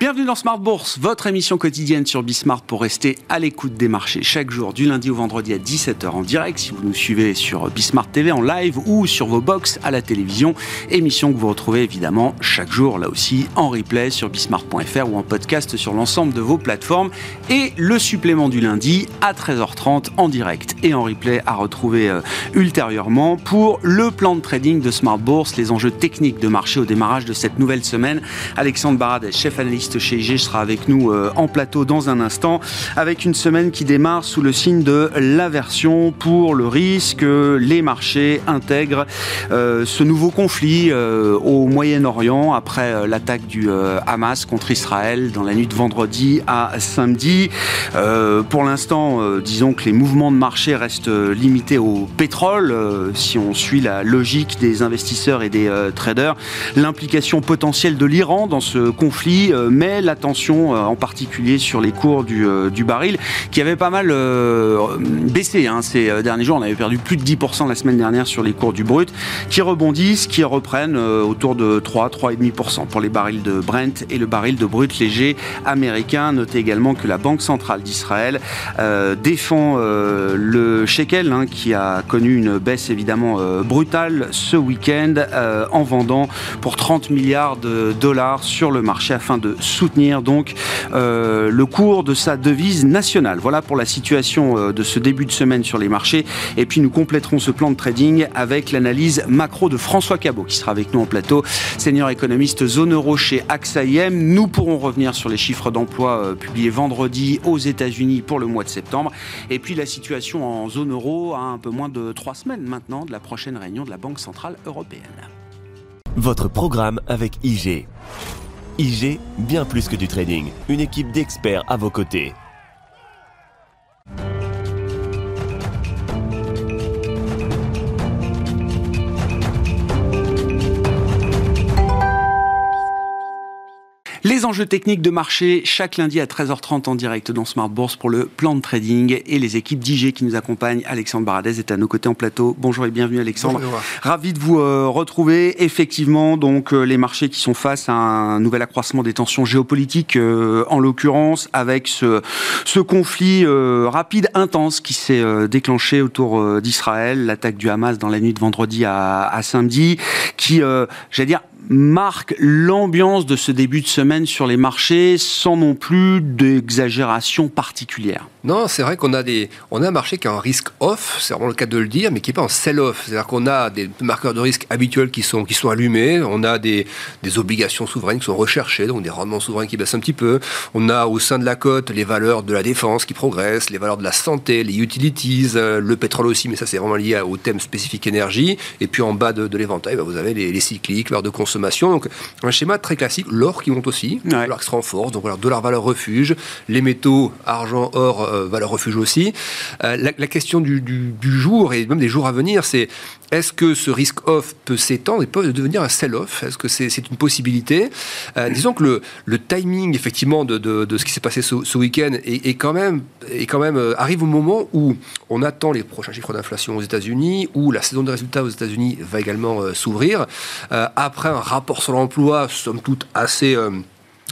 Bienvenue dans Smart Bourse, votre émission quotidienne sur Bismart pour rester à l'écoute des marchés chaque jour du lundi au vendredi à 17h en direct si vous nous suivez sur Bismart TV en live ou sur vos box à la télévision. Émission que vous retrouvez évidemment chaque jour là aussi en replay sur bismart.fr ou en podcast sur l'ensemble de vos plateformes et le supplément du lundi à 13h30 en direct et en replay à retrouver euh, ultérieurement pour le plan de trading de Smart Bourse, les enjeux techniques de marché au démarrage de cette nouvelle semaine. Alexandre Barades, chef analyste chez IG sera avec nous euh, en plateau dans un instant, avec une semaine qui démarre sous le signe de l'aversion pour le risque. Les marchés intègrent euh, ce nouveau conflit euh, au Moyen-Orient après l'attaque du Hamas contre Israël dans la nuit de vendredi à samedi. pour l'instant, disons que les mouvements de marché restent limités au pétrole, si on suit la logique des investisseurs et des traders. L'implication potentielle de l'Iran dans ce conflit mais l'attention euh, en particulier sur les cours du, euh, baril qui avait pas mal euh, baissé hein, ces derniers jours. On avait perdu plus de 10% la semaine dernière sur les cours du brut qui rebondissent, qui reprennent autour de 3, 3,5% pour les barils de Brent et le baril de brut léger américain. Notez également que la Banque centrale d'Israël défend le shekel hein, qui a connu une baisse évidemment brutale ce week-end en vendant pour 30 milliards de dollars sur le marché afin de soutenir donc euh, le cours de sa devise nationale. Voilà pour la situation euh, de ce début de semaine sur les marchés. Et puis nous compléterons ce plan de trading avec l'analyse macro de François Cabot qui sera avec nous en plateau, senior économiste zone euro chez AXA IM. Nous pourrons revenir sur les chiffres d'emploi euh, publiés vendredi aux États-Unis pour le mois de septembre. Et puis la situation en zone euro à un peu moins de trois semaines maintenant de la prochaine réunion de la Banque Centrale Européenne. Votre programme avec IG. IG, bien plus que du trading, une équipe d'experts à vos côtés. Enjeux techniques de marché chaque lundi à 13h30 en direct dans Smart Bourse pour le plan de trading et les équipes d'IG qui nous accompagnent. Alexandre Baradez est à nos côtés en plateau. Bonjour et bienvenue Alexandre. Ravi de vous euh, retrouver. Effectivement, donc euh, les marchés qui sont face à un nouvel accroissement des tensions géopolitiques euh, en l'occurrence avec ce, ce conflit rapide, intense qui s'est déclenché autour d'Israël, l'attaque du Hamas dans la nuit de vendredi à, à samedi, qui, j'allais dire, marque l'ambiance de ce début de semaine sur les marchés sans non plus d'exagération particulière. Non, c'est vrai qu'on a des, on a un marché qui a un risque off, c'est vraiment le cas de le dire, mais qui n'est pas en sell-off. C'est-à-dire qu'on a des marqueurs de risque habituels qui sont, qui sont allumés, on a des, des obligations souveraines qui sont recherchées, donc des rendements souverains qui baissent un petit peu. On a au sein de la cote les valeurs de la défense qui progressent, les valeurs de la santé, les utilities, euh, le pétrole aussi, mais ça c'est vraiment lié au thème spécifique énergie. Et puis en bas de, l'éventail, bah, vous avez les, les cycliques, l'heure de consommation. Donc un schéma très classique, l'or qui monte aussi, l'or qui se renforce, donc voilà, dollar valeur refuge, les métaux, argent, or, euh, valeur refuge aussi. Euh, la, question du, jour et même des jours à venir, c'est est-ce que ce risque off peut s'étendre et peut devenir un sell-off? Est-ce que c'est une possibilité? Euh, Disons que le, timing effectivement de, ce qui s'est passé ce, week-end est, quand même, même arrive au moment où on attend les prochains chiffres d'inflation aux États-Unis, où la saison de résultats aux États-Unis va également s'ouvrir. après un rapport sur l'emploi, somme toute assez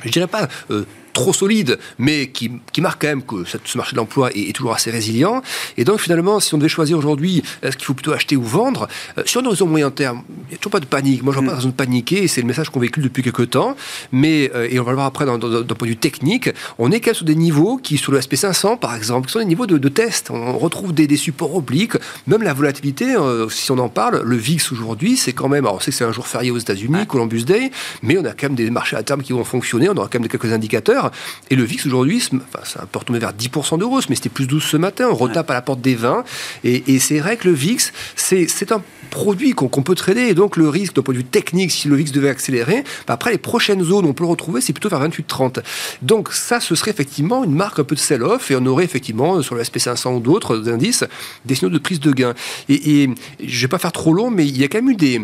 je dirais pas euh, trop solide, mais qui, qui, marque quand même que ce marché de l'emploi est, toujours assez résilient. Et donc finalement, si on devait choisir aujourd'hui, est-ce qu'il faut plutôt acheter ou vendre euh, Sur un horizon moyen terme, il n'y a toujours pas de panique. Moi, je vois pas de raison de paniquer, et c'est le message qu'on véhicule depuis quelques temps. Mais, euh, et on va le voir après d'un point de vue technique, on est quand même sur des niveaux qui, sur le SP500 par exemple, qui sont des niveaux de, de test. On retrouve des, des, supports obliques, même la volatilité, euh, si on en parle, le VIX aujourd'hui, c'est quand même, alors on sait que c'est un jour férié aux États-Unis, Columbus Day, mais on a quand même des marchés à terme qui vont fonctionner, on aura quand même quelques indicateurs. Et le VIX aujourd'hui, enfin, ça peut retomber vers 10% de hausse, mais c'était plus 12 ce matin. On retape à la porte des 20. Et, c'est vrai que le VIX, c'est un produit qu'on peut trader. Et donc, le risque, d'un point de vue technique, si le VIX devait accélérer, bah, après, les prochaines zones, on peut le retrouver, c'est plutôt vers 28-30. Donc, ça, ce serait effectivement une marque un peu de sell-off. Et on aurait effectivement, sur le SP500 ou d'autres indices, des signaux de prise de gain. Et, et je ne vais pas faire trop long, mais il y a quand même eu des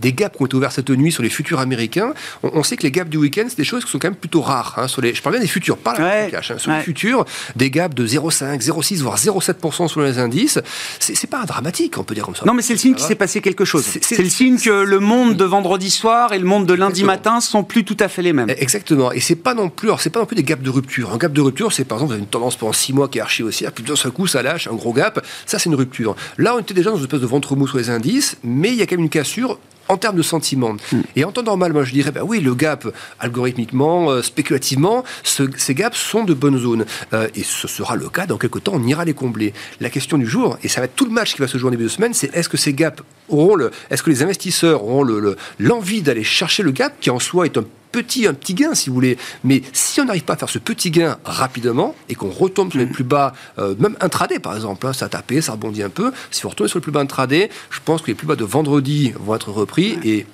des gaps qui ont été ouverts cette nuit sur les futurs américains. On, sait que les gaps du week-end, c'est des choses qui sont quand même plutôt rares. Hein, sur les, je parle bien des futurs, pas la cash. Hein, sur les futurs, des gaps de 0,5, 0,6, voire 0,7% sur les indices, c'est pas dramatique, on peut dire comme ça. Non, mais c'est le signe qu'il s'est passé quelque chose. C'est le signe que le monde de vendredi soir et le monde de lundi matin sont plus tout à fait les mêmes. Exactement. Et c'est pas non plus, alors c'est pas non plus des gaps de rupture. Un gap de rupture, c'est par exemple, vous avez une tendance pendant 6 mois qui est archi haussière, puis d'un seul coup, ça lâche, un gros gap. Ça, c'est une rupture. Là, on était déjà dans une espèce de ventre mou sur les indices, mais il y a quand même une cassure en termes de sentiment. Hmm. Et en temps normal, moi je dirais, bah oui, le gap, algorithmiquement, euh, spéculativement, ces gaps sont de bonnes zones. Euh, et ce sera le cas dans quelques temps, on ira les combler. La question du jour, et ça va être tout le match qui va se jouer en début de semaine, c'est est-ce que ces gaps auront le, est-ce que les investisseurs auront l'envie d'aller chercher le gap, qui en soi est un petit, un petit gain, si vous voulez. Mais si on n'arrive pas à faire ce petit gain rapidement et qu'on retombe sur les mm. plus bas, euh, même intraday par exemple, hein, ça a tapé, ça rebondit un peu. Si on retourne sur le plus bas intraday, je pense que les plus bas de vendredi vont être repris et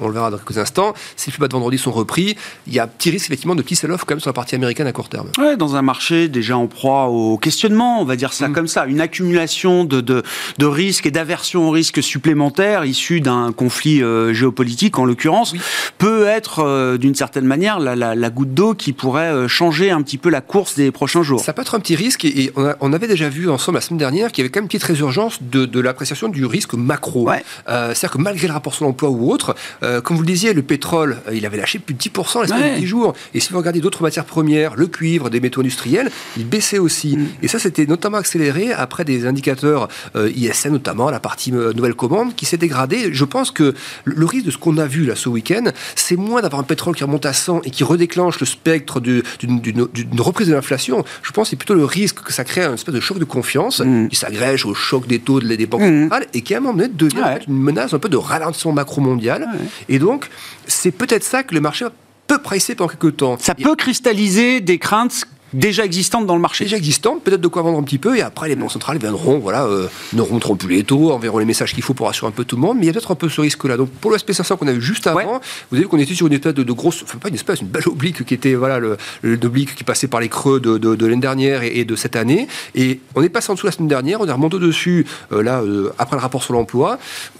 on le verra dans quelques instants. Si les plus bas de vendredi sont repris, il y a un petit risque effectivement de petit sell-off quand même sur la partie américaine à court terme. Ouais, dans un marché déjà en proie au questionnement, on va dire ça mm. comme ça, une accumulation de, de, de risques et d'aversion aux risques supplémentaires issus d'un conflit euh, géopolitique en l'occurrence, peut être euh, d'une certaine manière la, la, la goutte d'eau qui pourrait euh, changer un petit peu la course des prochains jours. Ça peut être un petit risque et, on, on, avait déjà vu ensemble la semaine dernière qu'il y avait quand même une petite résurgence de, de l'appréciation du risque macro. Ouais. C'est-à-dire que malgré le rapport sur l'emploi ou autre, euh, comme vous le disiez, le pétrole, euh, il avait lâché plus de 10% l'espace de 10 jours. Et si vous regardez d'autres matières premières, le cuivre, des métaux industriels, il baissait aussi. Mm. Et ça, c'était notamment accéléré après des indicateurs euh, ISN, notamment la partie nouvelle commande, qui s'est dégradée. Je pense que le risque de ce qu'on a vu là ce week-end, c'est moins d'avoir un pétrole qui remonte à 100 et qui redéclenche le spectre d'une reprise de l'inflation. Je pense que c'est plutôt le risque que ça crée un espèce de choc de confiance mm. qui s'agrège au choc des taux des banques mm. centrales et qui à un moment donné devient une menace un peu de ralentissement macro mondial. Et donc, c'est peut-être ça que le marché peut presser pendant quelques temps. Ça peut cristalliser des craintes déjà existantes dans le marché. Déjà existantes, peut-être de quoi vendre un petit peu, et après les banques centrales viendront, voilà, euh, ne remonteront plus les taux, enverront les messages qu'il faut pour assurer un peu tout le monde, mais il y a peut-être un peu ce risque-là. Donc pour le SP500 qu'on a vu juste avant, vous avez vu qu'on était sur une espèce de, grosse, enfin pas une espèce, une belle oblique qui était, voilà, le, oblique qui passait par les creux de, de, l'année dernière et, de cette année, et on est passé en dessous la semaine dernière, on est remonté dessus, euh, là, euh, après le rapport sur l'emploi.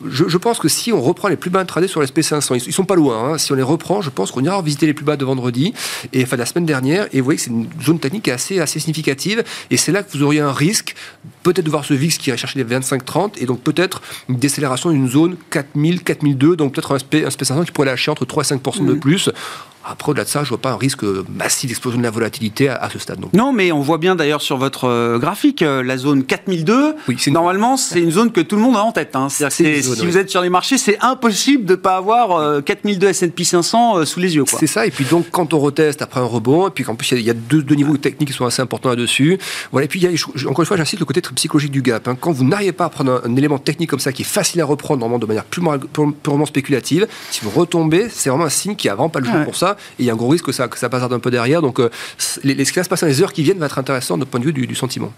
Je, pense que si on reprend les plus bas intradés sur sp 500 ils, sont pas loin, hein. si on les reprend, je pense qu'on ira visiter les plus bas de vendredi, et enfin la semaine dernière, et vous voyez que c'est une zone technique assez, assez significative. Et c'est là que vous auriez un risque, peut-être de voir ce VIX qui irait chercher les 25-30, et donc peut-être une décélération d'une zone 4000, 4002, donc peut-être un SP500 qui pourrait lâcher entre 3 et 5% de mmh. plus. Après, au-delà de ça, je ne vois pas un risque massif d'explosion de la volatilité à, ce stade. Donc. Non, mais on voit bien d'ailleurs sur votre euh, graphique, euh, la zone 4002, oui, normalement, c'est une zone que tout le monde a en tête. Hein. si vous êtes sur les marchés, c'est impossible de ne pas avoir 4002 S&P 500 sous les yeux. C'est ça, et puis donc quand on reteste après un rebond, et puis qu'en plus il y a, deux, niveaux techniques qui sont assez importants là-dessus, voilà, et puis y a, encore une fois, j'insiste le côté très psychologique du gap. Hein. Quand vous n'arrivez pas à prendre un, élément technique comme ça qui est facile à reprendre normalement de manière purement, spéculative, si vous retombez, c'est vraiment un signe qui a vraiment pas le jour pour ça, et il y a un gros risque que ça, que passe un peu derrière. Donc, euh, ce qui va se passer dans les heures qui viennent va être intéressant de point de vue du, sentiment.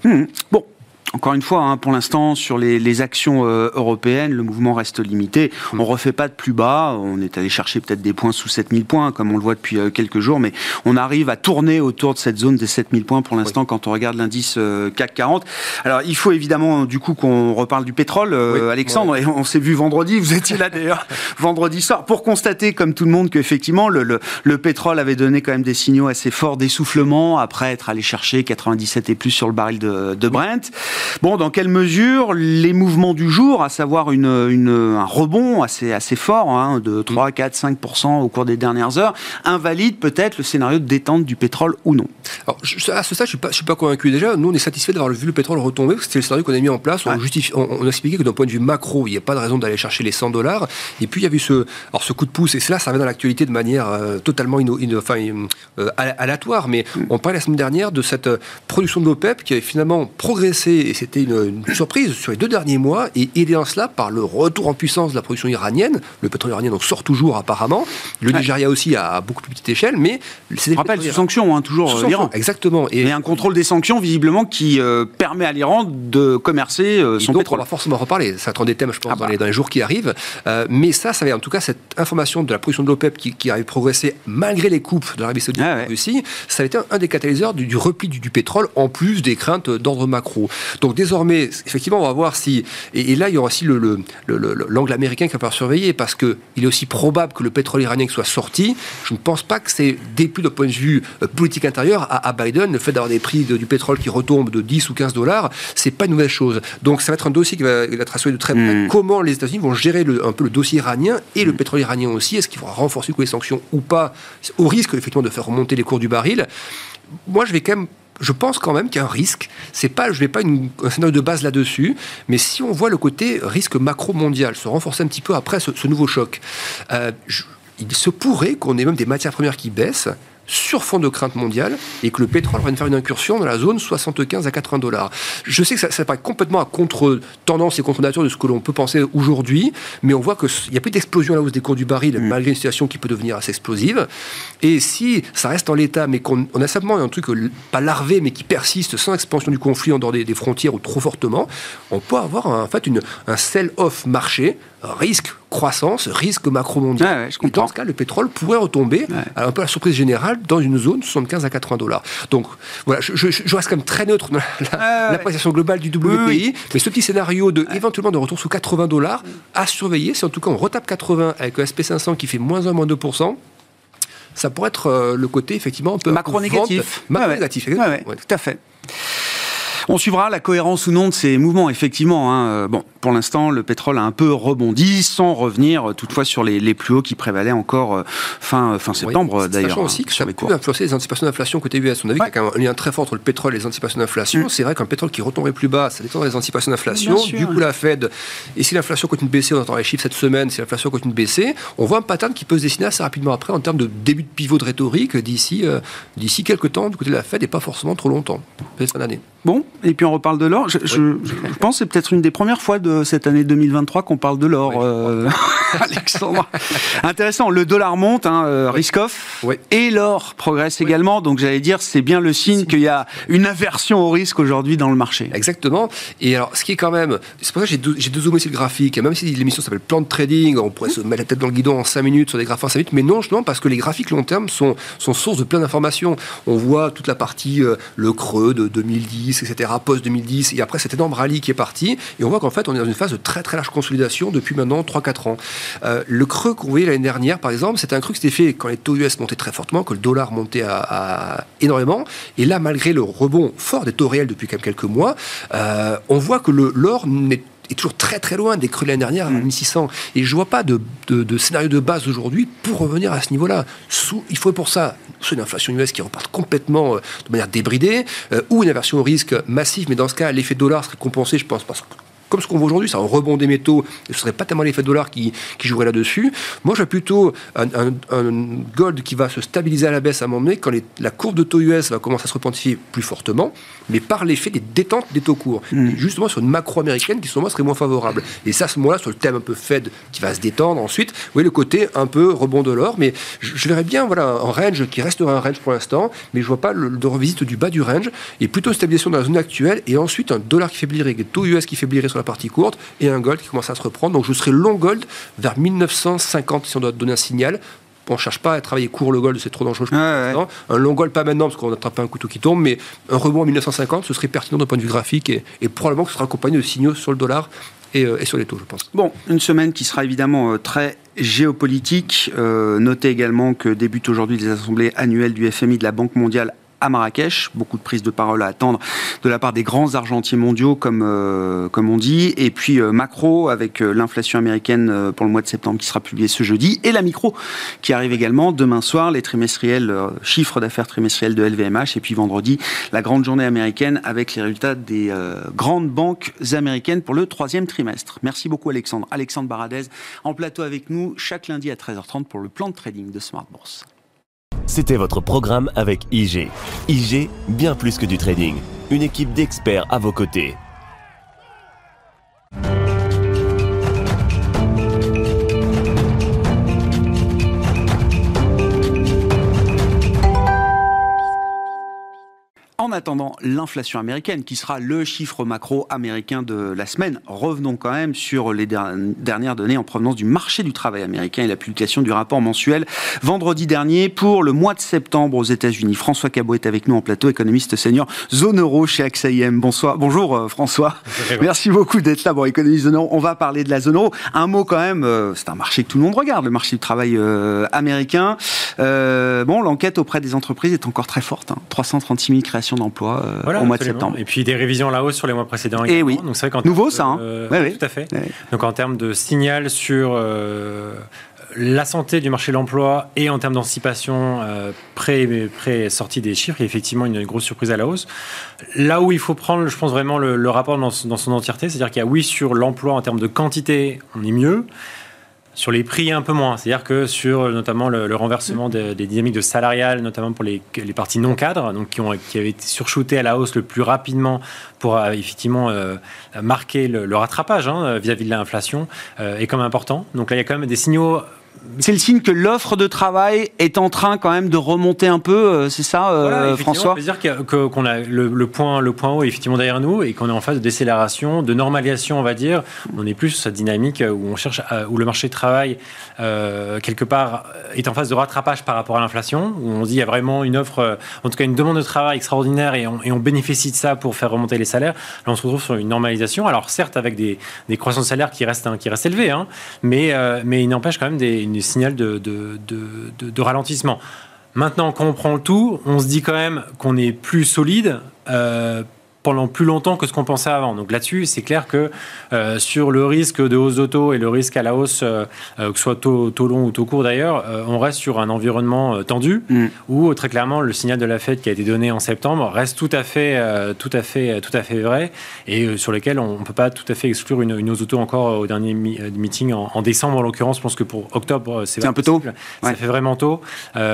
Bon, encore une fois, hein, pour l'instant, sur les, actions euh, européennes, le mouvement reste limité. On ne refait pas de plus bas. On est allé chercher peut-être des points sous 7000 points, comme on le voit depuis euh, quelques jours, mais on arrive à tourner autour de cette zone des 7000 points pour l'instant quand on regarde l'indice euh, CAC 40. Alors, il faut évidemment, du coup, qu'on reparle du pétrole, Alexandre. Et on s'est vu vendredi, vous étiez là d'ailleurs, vendredi soir, pour constater, comme tout le monde, qu'effectivement, le, le, pétrole avait donné quand même des signaux assez forts d'essoufflement après être allé chercher 97 et plus sur le baril de, de Brent. Bon, dans quelle mesure les mouvements du jour, à savoir une, un rebond assez, assez fort, hein, de 3, 4, 5% au cours des dernières heures, invalident peut-être le scénario de détente du pétrole ou non? Alors, à ce stade, je ne suis, suis, pas convaincu. Déjà, nous, on est satisfait d'avoir vu le pétrole retomber, parce que c'était le scénario qu'on a mis en place. On, justifie, on, a expliqué que d'un point de vue macro, il n'y a pas de raison d'aller chercher les 100 dollars. Et puis, il y a eu ce, alors, ce coup de pouce, et cela, ça revient dans l'actualité de manière euh, totalement enfin, euh, aléatoire. Mais mm. on parlait la semaine dernière de cette euh, production de l'OPEP qui avait finalement progressé, et c'était une, surprise sur les deux derniers mois et aidé en cela par le retour en puissance de la production iranienne. Le pétrole iranien donc, sort toujours apparemment. Le Nigeria aussi à beaucoup plus petite échelle, mais c'est rappelle sous sanctions hein, toujours euh, l'Iran. Exactement. Et, un contrôle des sanctions visiblement qui euh, permet à l'Iran de commercer euh, son pétrole. On va forcément reparler. Ça attend des thèmes, je pense, ah dans, bah. les, dans, les, jours qui arrivent. mais ça, ça va en tout cas cette information de la production de l'OPEP qui, qui a progressé malgré les coupes de l'Arabie Saoudite et ah de Russie, ça a été un, des catalyseurs du, repli du, du, pétrole en plus des craintes d'ordre macro. Donc désormais, effectivement, on va voir si... Et, là, il y aura aussi l'angle le, américain qui va falloir surveiller, parce qu'il est aussi probable que le pétrole iranien soit sorti. Je ne pense pas que c'est plus de point de vue euh, politique intérieur à, Biden. Le fait d'avoir des prix du pétrole qui retombent de 10 ou 15 dollars, c'est pas une nouvelle chose. Donc ça va être un dossier qui va, être assuré de très près. Hmm. Comment les États-Unis vont gérer un peu le dossier iranien et le pétrole iranien aussi? Est-ce qu'il faudra renforcer les sanctions ou pas, au risque effectivement de faire remonter les cours du baril? Moi, je vais quand même je pense quand même qu'il y a un risque. C'est pas, je vais pas une, un scénario de base là-dessus, mais si on voit le côté risque macro mondial se renforcer un petit peu après ce, nouveau choc, euh, il se pourrait qu'on ait même des matières premières qui baissent sur fond de crainte mondiale et que le pétrole va faire une incursion dans la zone 75 à 80 dollars. Je sais que ça, ça paraît complètement à contre-tendance et contre-nature de ce que l'on peut penser aujourd'hui, mais on voit qu'il n'y a plus d'explosion à la hausse des cours du baril, mm. malgré une situation qui peut devenir assez explosive. Et si ça reste en l'état, mais qu'on a simplement un truc pas larvé, mais qui persiste sans expansion du conflit en dehors des, frontières ou trop fortement, on peut avoir en fait une, un sell-off marché risque croissance, risque macro-mondial. et dans ce cas, le pétrole pourrait retomber, un peu à la surprise générale, dans une zone 75 à 80 dollars. Donc, voilà, je, reste quand même très neutre dans l'appréciation globale du WPI, mais ce petit scénario de éventuellement de retour sous 80 dollars à surveiller, si en tout cas on retape 80 avec un SP500 qui fait moins 1, moins 2%, ça pourrait être euh, le côté effectivement un peu macro-négatif. Macro-négatif, tout à fait. On suivra la cohérence ou non de ces mouvements, effectivement. Hein. Euh, bon, pour l'instant, le pétrole a un peu rebondi, sans revenir euh, toutefois sur les, plus hauts qui prévalaient encore euh, fin, fin septembre, d'ailleurs. Sachant aussi que ça peut influencer les anticipations d'inflation côté US. On a vu qu'il y a un lien très fort entre le pétrole et les anticipations d'inflation. Mm. C'est vrai qu'un pétrole qui retomberait plus bas, ça détendrait les anticipations d'inflation. Du coup, la Fed, et si l'inflation continue de baisser, on entend les chiffres cette semaine, si l'inflation continue de baisser, on voit un pattern qui peut se dessiner assez rapidement après en termes de début de pivot de rhétorique d'ici d'ici quelques temps du côté de la Fed et pas forcément trop longtemps, peut-être fin d'année. Bon, et puis on reparle de l'or. Je, pense que c'est peut-être une des premières fois de cette année 2023 qu'on parle de l'or, euh, Alexandre. Intéressant, le dollar monte, hein, euh, risk-off, et l'or progresse également. Donc j'allais dire, c'est bien le signe qu'il y a une aversion au risque aujourd'hui dans le marché. Exactement. Et alors, ce qui est quand même, c'est pour ça que j'ai deux, deux sur le graphique. même si l'émission s'appelle plan de trading, on pourrait se mettre la tête dans le guidon en 5 minutes sur des graphes en 5 minutes, mais non, justement, parce que les graphiques long terme sont, sont source de plein d'informations. On voit toute la partie, euh, le creux de 2010, etc., post-2010, et après cet énorme rallye qui est parti, et on voit qu'en fait, on est dans une phase de très très large consolidation depuis maintenant 3-4 ans. Euh, le creux qu'on voyait l'année dernière, par exemple, c'était un creux qui s'était fait quand les taux US montaient très fortement, que le dollar montait à, énormément, et là, malgré le rebond fort des taux réels depuis quelques mois, euh, on voit que l'or n'est est toujours très très loin des creux de l'année dernière à 1600. Mm. Et je vois pas de, de, scénario de base aujourd'hui pour revenir à ce niveau-là. Il faut pour ça soit une inflation US qui reparte complètement euh, de manière débridée, euh, ou une aversion au risque massive, mais dans ce cas, l'effet dollar serait compensé, je pense, parce que comme ce qu'on voit aujourd'hui, c'est un rebond des métaux, ce serait pas tellement l'effet dollar qui, qui jouerait là-dessus. Moi, je vois plutôt un, gold qui va se stabiliser à la baisse à un moment donné, quand la courbe de taux US va commencer à se repentir plus fortement, mais par l'effet des détentes des taux courts. Hmm. Justement sur une macro américaine qui, selon moi, serait moins favorable. Et ça, à ce moment-là, sur le thème un peu Fed qui va se détendre ensuite, vous voyez le côté un peu rebond de l'or, mais je, verrais bien voilà, un range qui restera un range pour l'instant, mais je vois pas le, de revisite du bas du range, et plutôt stabilisation dans la zone actuelle, et ensuite un dollar qui faiblirait, des taux US qui faiblirait sur la partie courte et un gold qui commence à se reprendre. Donc je serai long gold vers 1950 si on doit donner un signal. On ne cherche pas à travailler court le gold, c'est trop dangereux. Un long gold, pas maintenant, parce qu'on attrape un couteau qui tombe, mais un rebond en 1950, ce serait pertinent d'un point de vue graphique et, probablement que ce sera accompagné de signaux sur le dollar euh, et, sur les taux, je pense. Bon, une semaine qui sera évidemment euh, très géopolitique. Euh, notez également que débutent aujourd'hui les assemblées annuelles du FMI de la Banque mondiale à Marrakech. Beaucoup de prises de parole à attendre de la part des grands argentiers mondiaux, comme, euh, comme on dit. Et puis euh, macro, avec euh, l'inflation américaine pour le mois de septembre qui sera publiée ce jeudi. Et la micro, qui arrive également demain soir, les trimestriels, chiffres d'affaires trimestriels de LVMH. Et puis vendredi, la grande journée américaine avec les résultats des grandes banques américaines pour le troisième trimestre. Merci beaucoup Alexandre. Alexandre Baradez en plateau avec nous chaque lundi à 13h30 pour le plan de trading de Smart Bourse. C'était votre programme avec IG. IG, bien plus que du trading. Une équipe d'experts à vos côtés. En En attendant l'inflation américaine, qui sera le chiffre macro américain de la semaine, revenons quand même sur les dernières données en provenance du marché du travail américain et la publication du rapport mensuel vendredi dernier pour le mois de septembre aux États-Unis. François Cabot est avec nous en plateau, économiste senior zone euro chez AXA IM. Bonsoir, bonjour euh, François. Merci beaucoup d'être là. Bon, économiste zone euro, on va parler de la zone euro. Un mot quand même, euh, c'est un marché que tout le monde regarde, le marché du travail euh, américain. bon, l'enquête auprès des entreprises est encore très forte. 336 hein. 000 créations d'emplois au mois de septembre. Et puis des révisions à la hausse sur les mois précédents. Et eh oui. Donc c'est Nouveau ça. Hein. Tout à fait. Donc en termes de signal sur la santé du marché de l'emploi et en termes d'anticipation euh, pré-sortie des chiffres, il y a effectivement une, grosse surprise à la hausse. Là où il faut prendre, je pense vraiment le, rapport dans, son entièreté, c'est-à-dire qu'il y a oui sur l'emploi en termes de quantité, on est mieux. Sur les prix, un peu moins. C'est-à-dire que sur notamment le, renversement des dynamiques de salariales, notamment pour les, parties non cadres, donc qui, ont, qui avaient été surshootées à la hausse le plus rapidement pour euh, effectivement euh, marquer le, rattrapage hein, vis-à-vis de l'inflation, est quand même important. Donc là, il y a quand même des signaux c'est le signe que l'offre de travail est en train quand même de remonter un peu, euh, c'est ça, euh, François On peut dire qu'on a le, point, le point haut effectivement derrière nous et qu'on est en phase de décélération, de normalisation, on va dire. On est plus sur cette dynamique où on cherche, où le marché de travail euh, quelque part est en phase de rattrapage par rapport à l'inflation, où on dit il y a vraiment une offre, en tout cas une demande de travail extraordinaire et on, bénéficie de ça pour faire remonter les salaires. Là, on se retrouve sur une normalisation. Alors certes avec des, des croissances de salaires qui restent, hein, qui restent élevées, hein, mais, mais il n'empêche quand même des de, de, ralentissement. Maintenant, quand on prend le tout, on se dit quand même qu'on est plus solide. Euh, pendant plus longtemps que ce qu'on pensait avant. Donc là-dessus, c'est clair que euh, sur le risque de hausse d'auto et le risque à la hausse, euh, euh, que ce soit taux, taux, long ou taux court d'ailleurs, on reste sur un environnement tendu mm. où très clairement le signal de la Fed qui a été donné en septembre reste tout à fait, tout à fait, tout à fait vrai et sur lequel on ne peut pas tout à fait exclure une, hausse d'auto encore au dernier meeting en, décembre en l'occurrence. Je pense que pour octobre, c'est un peu tôt. Ça fait vraiment tôt,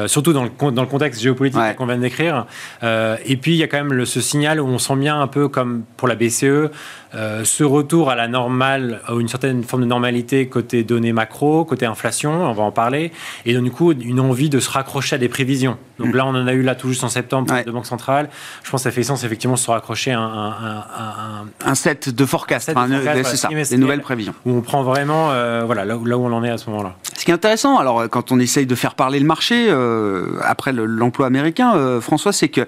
surtout dans le, dans le contexte géopolitique qu'on vient de décrire. et puis il y a quand même le, ce signal où on sent bien un peu comme pour la BCE, euh, ce retour à la normale, à une certaine forme de normalité côté données macro, côté inflation, on va en parler, et donc du coup une envie de se raccrocher à des prévisions. Donc là, on en a eu là tout juste en septembre de Banque Centrale. Je pense que ça fait sens effectivement de se raccrocher à un, un, set de forecast, c'est ça, des nouvelles prévisions. Où on prend vraiment euh, voilà, là, là, où on en est à ce moment-là. Ce qui est intéressant, alors quand on essaye de faire parler le marché, euh, après l'emploi américain, François, c'est que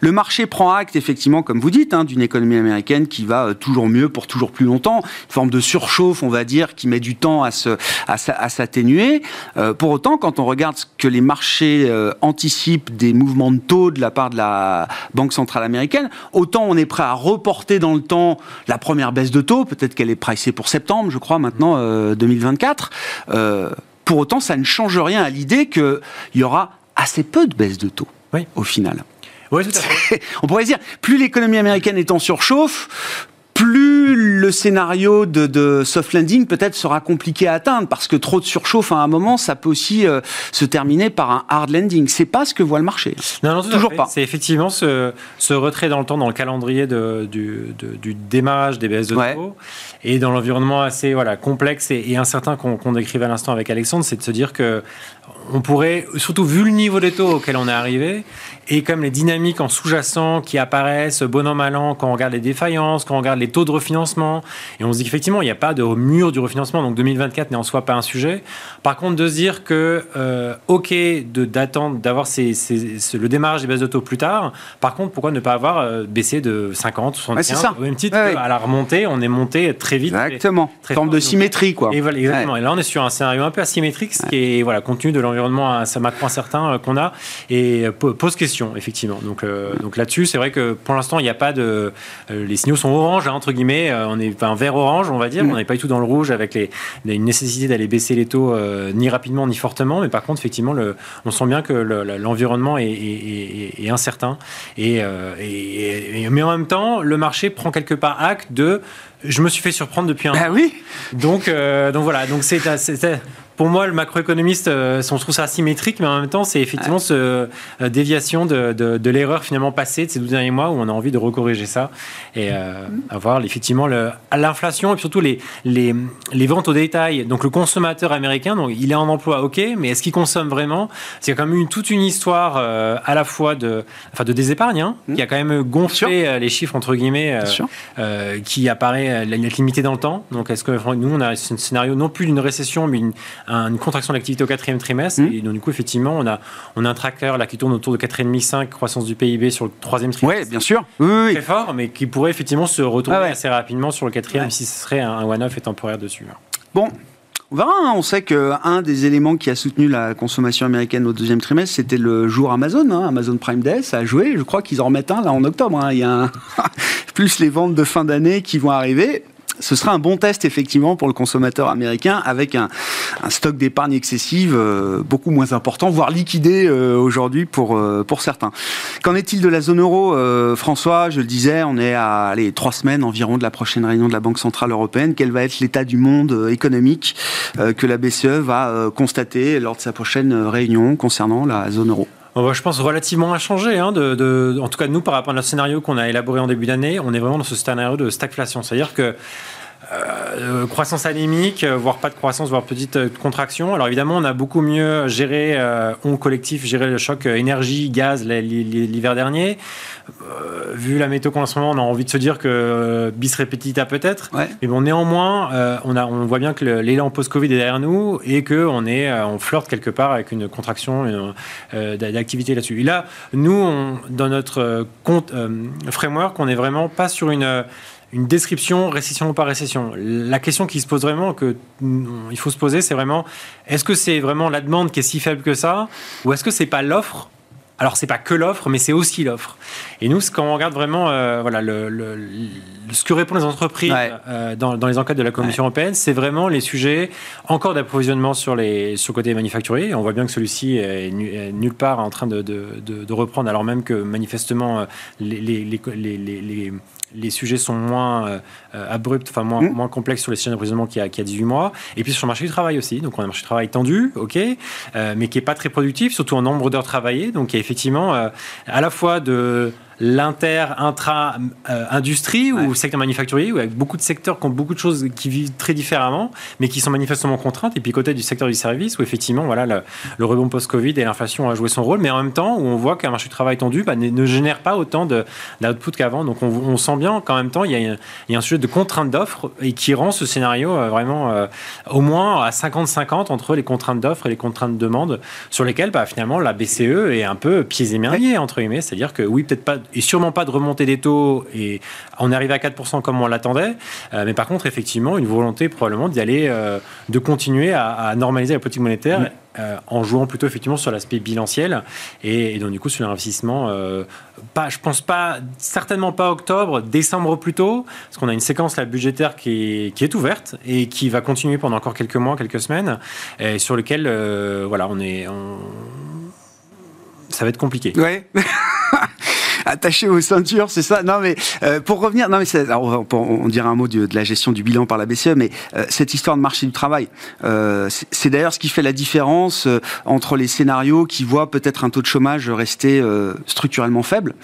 le marché prend acte effectivement, comme vous dites, hein, d'une économie américaine qui va toujours mieux pour toujours plus longtemps, une forme de surchauffe, on va dire, qui met du temps à se à, s'atténuer. Euh, pour autant, quand on regarde ce que les marchés euh, anticipent des mouvements de taux de la part de la Banque centrale américaine, autant on est prêt à reporter dans le temps la première baisse de taux, peut-être qu'elle est pricée pour septembre, je crois maintenant 2024. Euh, pour autant, ça ne change rien à l'idée qu'il y aura assez peu de baisse de taux au final. Oui, tout à fait. On pourrait dire, plus l'économie américaine est en surchauffe, plus le scénario de, soft landing peut-être sera compliqué à atteindre parce que trop de surchauffe à un moment, ça peut aussi euh, se terminer par un hard landing. C'est pas ce que voit le marché. Non, non toujours pas. C'est effectivement ce, retrait dans le temps dans le calendrier du, démarrage des baisses de taux et dans l'environnement assez voilà complexe et, incertain qu'on décrivait à l'instant avec Alexandre, c'est de se dire que on pourrait, surtout vu le niveau des taux auquel on est arrivé, et comme les dynamiques en sous-jacent qui apparaissent bon an mal an quand on regarde les défaillances, quand on regarde les taux de refinancement, et on se dit qu'effectivement il n'y a pas de mur du refinancement, donc 2024 n'est en soi pas un sujet. Par contre, de se dire que euh, ok d'attendre d'avoir le démarrage des baisses de taux plus tard, par contre pourquoi ne pas avoir euh, baissé de 50, 75 ça. au même titre à la remontée, on est monté très vite. Exactement. Très Forme de symétrie quoi. Et voilà, exactement. Et là on est sur un scénario un peu asymétrique, ce qui est voilà compte tenu de l'environnement macro incertain euh, qu'on a et pose question effectivement. Donc, euh, donc là-dessus, c'est vrai que pour l'instant, il n'y a pas de. Euh, les signaux sont orange, hein, entre guillemets. Euh, on est un vert orange, on va dire. Mm. On n'est pas du tout dans le rouge avec les, une nécessité d'aller baisser les taux ni rapidement ni fortement. Mais par contre, effectivement, le, on sent bien que l'environnement est, est, incertain. Et, mais en même temps, le marché prend quelque part acte de je me suis fait surprendre depuis un bah oui. Donc, donc voilà, donc c'est pour moi, le macroéconomiste, euh, on trouve ça asymétrique, mais en même temps, c'est effectivement ce euh, déviation de, de, l'erreur finalement passée de ces 12 derniers mois où on a envie de recorriger ça et euh, mm-hmm. avoir effectivement l'inflation et surtout les, les, les, ventes au détail. Donc le consommateur américain, donc, il est en emploi, ok, mais est-ce qu'il consomme vraiment? C'est quand même une, toute une histoire à la fois de, enfin, de désépargne, hein, mm. qui a quand même gonflé les chiffres, entre guillemets, qui apparaît limité dans le temps. Donc est-ce que nous, on a un scénario non plus d'une récession, mais une une contraction de l'activité au quatrième trimestre. Mmh. Et donc, du coup, effectivement, on a, on a un tracker là, qui tourne autour de 4,5-5 croissance du PIB sur le troisième trimestre. Oui, bien sûr. Oui, Très fort, mais qui pourrait effectivement se retrouver ah assez rapidement sur le quatrième si ce serait un one-off et temporaire dessus. Bon, on verra. Hein. On sait qu'un des éléments qui a soutenu la consommation américaine au deuxième trimestre, c'était le jour Amazon. Hein. Amazon Prime Day, ça a joué. Je crois qu'ils en remettent un là en octobre. Hein. Il y a plus les ventes de fin d'année qui vont arriver ce sera un bon test effectivement pour le consommateur américain avec un, stock d'épargne excessive euh, beaucoup moins important, voire liquidé euh, aujourd'hui pour, euh, pour certains. Qu'en est-il de la zone euro François, je le disais, on est à allez, trois semaines environ de la prochaine réunion de la Banque Centrale Européenne. Quel va être l'état du monde économique que la BCE va constater lors de sa prochaine réunion concernant la zone euro? Bah, je pense relativement inchangé. Hein, de, en tout cas, nous, par rapport à notre scénario qu'on a élaboré en début d'année, on est vraiment dans ce scénario de stagflation. C'est-à-dire que euh, croissance anémique, euh, voire pas de croissance, voire petite euh, contraction. Alors évidemment, on a beaucoup mieux géré, on collectif, géré le choc énergie, gaz l'hiver dernier. vu la météo en ce moment, on a envie de se dire que bis repetita peut-être. Mais bon, néanmoins, on, a, on voit bien que l'élan post-Covid est derrière nous et qu'on est, on flirte quelque part avec une contraction d'activité là-dessus. Et là, nous, on, dans notre compte framework, on n'est vraiment pas sur une une description récession ou pas récession. La question qui se pose vraiment, que il faut se poser, c'est vraiment est-ce que c'est vraiment la demande qui est si faible que ça, ou est-ce que c'est pas l'offre? Alors c'est pas que l'offre, mais c'est aussi l'offre. Et nous, quand on regarde vraiment, euh, voilà, le, ce que répondent les entreprises euh, dans, les enquêtes de la Commission européenne, c'est vraiment les sujets encore d'approvisionnement sur les sur le côté manufacturier. On voit bien que celui-ci est, nulle part en train de, de, reprendre, alors même que manifestement euh, les, les, les les sujets sont moins euh, abrupts, enfin moins, mmh. moins complexes sur les chaînes d'approvisionnement qu'il y, a, 18 mois. Et puis sur le marché du travail aussi. Donc on a un marché du travail tendu, ok, euh, mais qui n'est pas très productif, surtout en nombre d'heures travaillées. Donc il y a effectivement euh, à la fois de l'inter-intra-industrie ou secteur manufacturier, avec beaucoup de secteurs qui ont beaucoup de choses qui vivent très différemment, mais qui sont manifestement contraintes. Et puis côté du secteur du service, où effectivement, voilà, le, rebond post-Covid et l'inflation a joué son rôle, mais en même temps, où on voit qu'un marché du travail tendu bah, ne, génère pas autant d'output qu'avant. Donc on, sent bien qu'en même temps, il y, a, un sujet de contrainte d'offres et qui rend ce scénario euh, vraiment euh, au moins à 50-50 entre les contraintes d'offres et les contraintes de demande, sur lesquelles bah, finalement la BCE est un peu pieds et mains liés, entre guillemets. C'est-à-dire que oui, peut-être pas et sûrement pas de remontée des taux. Et on est arrivé à 4% comme on l'attendait. Euh, mais par contre, effectivement, une volonté probablement d'y aller, euh, de continuer à, normaliser la politique monétaire. Euh, en jouant plutôt effectivement sur l'aspect bilanciel et, donc du coup sur l'investissement pas je pense pas certainement pas octobre décembre plutôt parce qu'on a une séquence la budgétaire qui est, qui est, ouverte et qui va continuer pendant encore quelques mois quelques semaines et sur lequel voilà on est ça va être compliqué ouais attaché aux ceintures, c'est ça? Non, mais euh, pour revenir, non, mais on, on, dirait un mot de, la gestion du bilan par la BCE, mais euh, cette histoire de marché du travail, euh, c'est d'ailleurs ce qui fait la différence entre les scénarios qui voient peut-être un taux de chômage rester structurellement faible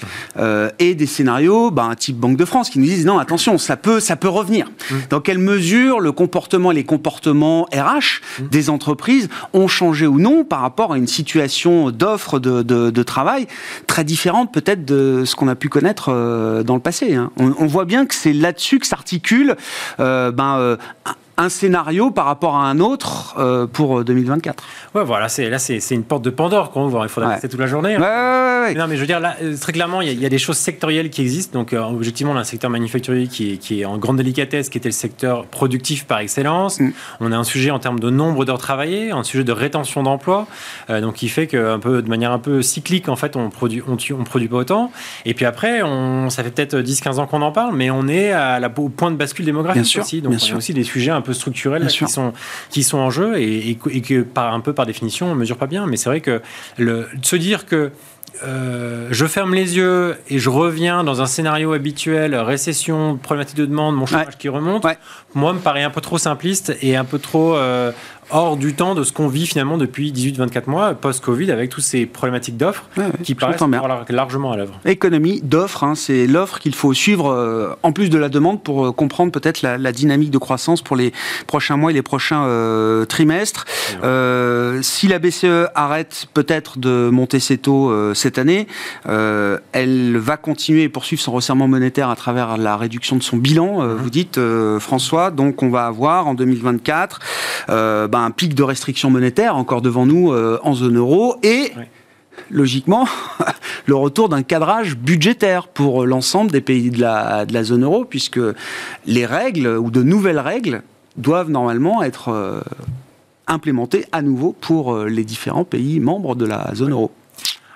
et des scénarios, bah, type Banque de France, qui nous disent non, attention, ça peut, ça peut revenir. Mmh. Dans quelle mesure le comportement, les comportements RH mmh. des entreprises ont changé ou non par rapport à une situation d'offre de, de, de travail très différente peut-être de ce qu'on a pu connaître euh, dans le passé. Hein. On, voit bien que c'est là-dessus que s'articule euh, ben, euh, un scénario par rapport à un autre euh, pour 2024. Euh, ouais, voilà, c'est là c'est une porte de Pandore qu'on ouvre. Il faudra rester toute la journée. Hein. non, mais je veux dire là, euh, très clairement, il y, a des choses sectorielles qui existent. Donc, objectivement, on a un secteur manufacturier qui est, qui est, en grande délicatesse, qui était le secteur productif par excellence. Mm. On a un sujet en termes de nombre d'heures travaillées, un sujet de rétention d'emploi, donc qui fait que un peu de manière un peu cyclique, en fait, on produit on, on produit pas autant. Et puis après, on, ça fait peut-être 10-15 ans qu'on en parle, mais on est à la, au point de bascule démographique aussi. Donc, on a aussi des sujets un peu structurels qui sont, qui sont en jeu et, que par, un peu par définition on mesure pas bien. Mais c'est vrai que le, de se dire que euh, je ferme les yeux et je reviens dans un scénario habituel, récession, problématique de demande, mon chômage qui remonte, moi me paraît un peu trop simpliste et un peu trop euh, hors du temps de ce qu'on vit finalement depuis 18-24 mois post-Covid avec toutes ces problématiques d'offres qui paraissent largement à l'œuvre. Économie d'offres, hein, c'est l'offre qu'il faut suivre euh, en plus de la demande pour comprendre peut-être la, dynamique de croissance pour les prochains mois et les prochains trimestres. si la BCE arrête peut-être de monter ses taux cette année, elle va continuer et poursuivre son resserrement monétaire à travers la réduction de son bilan, mm-hmm. vous dites François. Donc on va avoir en 2024 ben, un pic de restrictions monétaires encore devant nous euh, en zone euro et logiquement, le retour d'un cadrage budgétaire pour l'ensemble des pays de la, de la, zone euro, puisque les règles ou de nouvelles règles doivent normalement être euh, implémentées à nouveau pour euh, les différents pays membres de la zone euro.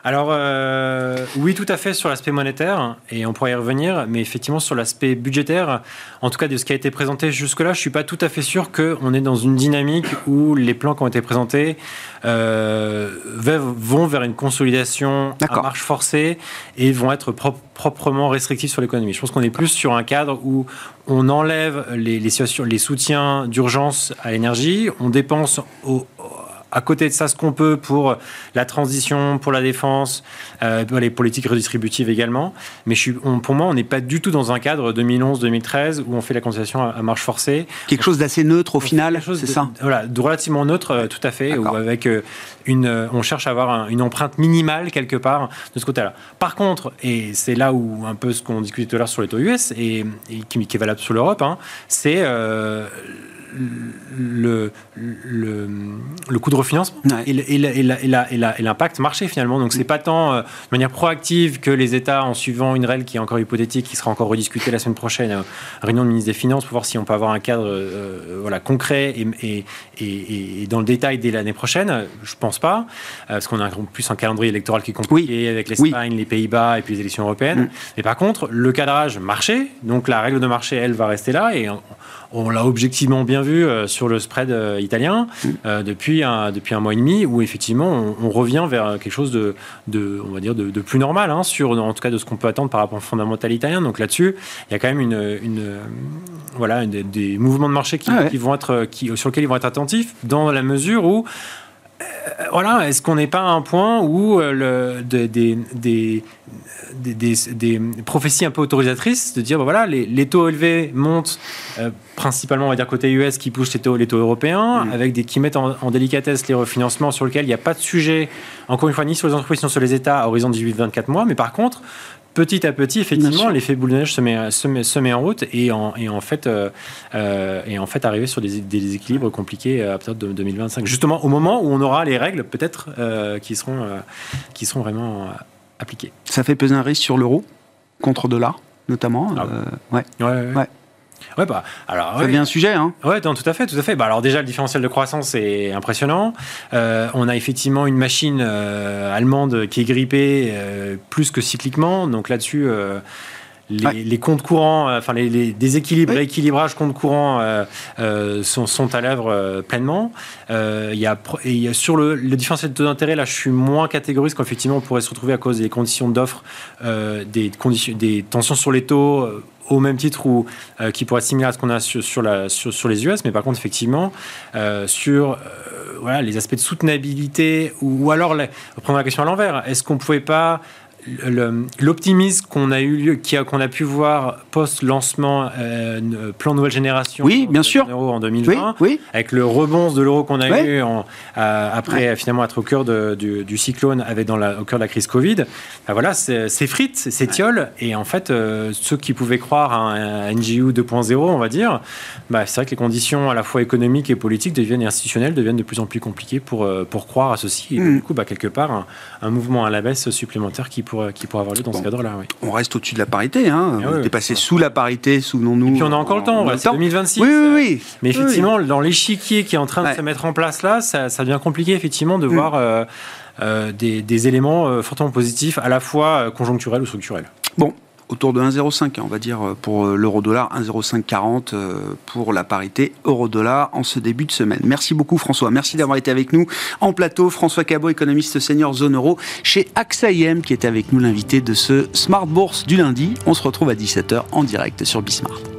Alors, euh, oui, tout à fait sur l'aspect monétaire, et on pourrait y revenir, mais effectivement sur l'aspect budgétaire, en tout cas de ce qui a été présenté jusque-là, je ne suis pas tout à fait sûr qu'on est dans une dynamique où les plans qui ont été présentés euh, vont vers une consolidation à marche forcée et vont être proprement restrictifs sur l'économie. Je pense qu'on est plus sur un cadre où on enlève les, les, les soutiens d'urgence à l'énergie, on dépense au, à côté de ça, ce qu'on peut pour la transition, pour la défense, euh, les politiques redistributives également. Mais je suis, pour moi, on n'est pas du tout dans un cadre 2011-2013 où on fait la conciliation à, marche forcée. Quelque chose d'assez neutre au final, c'est ça? Voilà, de relativement neutre, euh, tout à fait, ou avec euh, une, on cherche à avoir une empreinte minimale quelque part de ce côté-là. Par contre, et c'est là où un peu ce qu'on discutait tout à l'heure sur les taux US et, qui, est valable sur l'Europe, hein, c'est le, le, le, coût de refinancement et l'impact marché finalement. Donc c'est pas tant euh, de manière proactive que les États, en suivant une règle qui est encore hypothétique, qui sera encore rediscutée la semaine prochaine, euh, réunion de ministre des Finances, pour voir si on peut avoir un cadre euh, voilà, concret et, et, et, dans le détail dès l'année prochaine. Je pense pas, parce qu'on a plus un calendrier électoral qui est compliqué avec l'Espagne, les Pays-Bas et puis les élections européennes. Mm. Mais par contre, le cadrage marché, donc la règle de marché, elle va rester là et on l'a objectivement bien vu euh, sur le spread euh, italien mm. euh, depuis, un, depuis un mois et demi, où effectivement on, revient vers quelque chose de, de on va dire de, plus normal, hein, sur, en tout cas de ce qu'on peut attendre par rapport au fondamental italien. Donc là-dessus, il y a quand même une, une voilà, des mouvements de marché qui, ah qui vont être, qui, sur lesquels ils vont être attentifs, dans la mesure où voilà, est-ce qu'on n'est pas à un point où le, des, des, des, prophéties un peu autorisatrices de dire, bah voilà, les, taux élevés montent euh, principalement, on va dire, côté US qui pousse les taux, les taux européens, mm. avec des, qui mettent en, délicatesse les refinancements sur lesquels il n'y a pas de sujet, encore une fois, ni sur les entreprises, ni sur les États à horizon 18-24 mois, mais par contre, petit à petit, effectivement, l'effet boule de neige se met, se met, en route et en, et en fait, euh, euh, et en fait arriver sur des, des équilibres compliqués à partir de 2025. Justement, au moment où on aura les règles, peut-être, qui, seront, qui seront vraiment appliqué. Ça fait peser un risque sur l'euro contre dollar, notamment. Ah euh, ouais. Ouais, ouais. ouais. Bah, alors, ça devient un sujet, hein Ouais, tout à fait, tout à fait. Bah, alors déjà, le différentiel de croissance est impressionnant. Euh, on a effectivement une machine euh, allemande qui est grippée plus que cycliquement. Donc là-dessus, les, comptes courants, euh, enfin les, déséquilibres, oui. rééquilibrages comptes courants euh, euh, sont, à l'œuvre pleinement. Il y, a, sur le, le différentiel de taux d'intérêt, là, je suis moins catégorique qu'effectivement on pourrait se retrouver à cause des conditions d'offre, des, conditions, des tensions sur les taux au même titre ou qui pourrait être similaire à ce qu'on a sur, la, sur, les US, mais par contre, effectivement, sur voilà, les aspects de soutenabilité, ou, alors, prendre la question à l'envers, est-ce qu'on ne pouvait pas l'optimisme qu'on a eu qu'on a, pu voir post lancement euh, plan nouvelle génération oui bien sûr. En 2020 oui, avec le rebond de l'euro qu'on a eu en, après finalement être au cœur du, cyclone avec dans la, au cœur de la crise Covid. Ben voilà c'est frites c'est tiole et en fait euh, ceux qui pouvaient croire à un, NGU 2.0 on va dire bah, c'est vrai que les conditions à la fois économiques et politiques deviennent institutionnelles deviennent de plus en plus compliquées pour, euh, pour croire à ceci. Et mm. du coup bah, quelque part un, un, mouvement à la baisse supplémentaire qui pourrait qui pourrait avoir lieu dans ce cadre-là. Oui. On reste au-dessus de la parité. Hein. Ah on est passé sous la parité, souvenons-nous. Et puis on a encore le temps, c'est 2026. Oui, oui, oui. Mais effectivement, dans l'échiquier qui est en train de se mettre en place là, ça, devient compliqué effectivement de mm. voir euh, euh, des, éléments euh, fortement positifs, à la fois conjoncturels ou structurels. Bon, autour de 1,05, hein, on va dire, pour l'euro-dollar, 1,0540 pour la parité euro-dollar en ce début de semaine. Merci beaucoup François, merci d'avoir été avec nous en plateau. François Cabot, économiste senior zone euro chez AXA IM, qui est avec nous l'invité de ce Smart Bourse du lundi. On se retrouve à 17h en direct sur Bismart.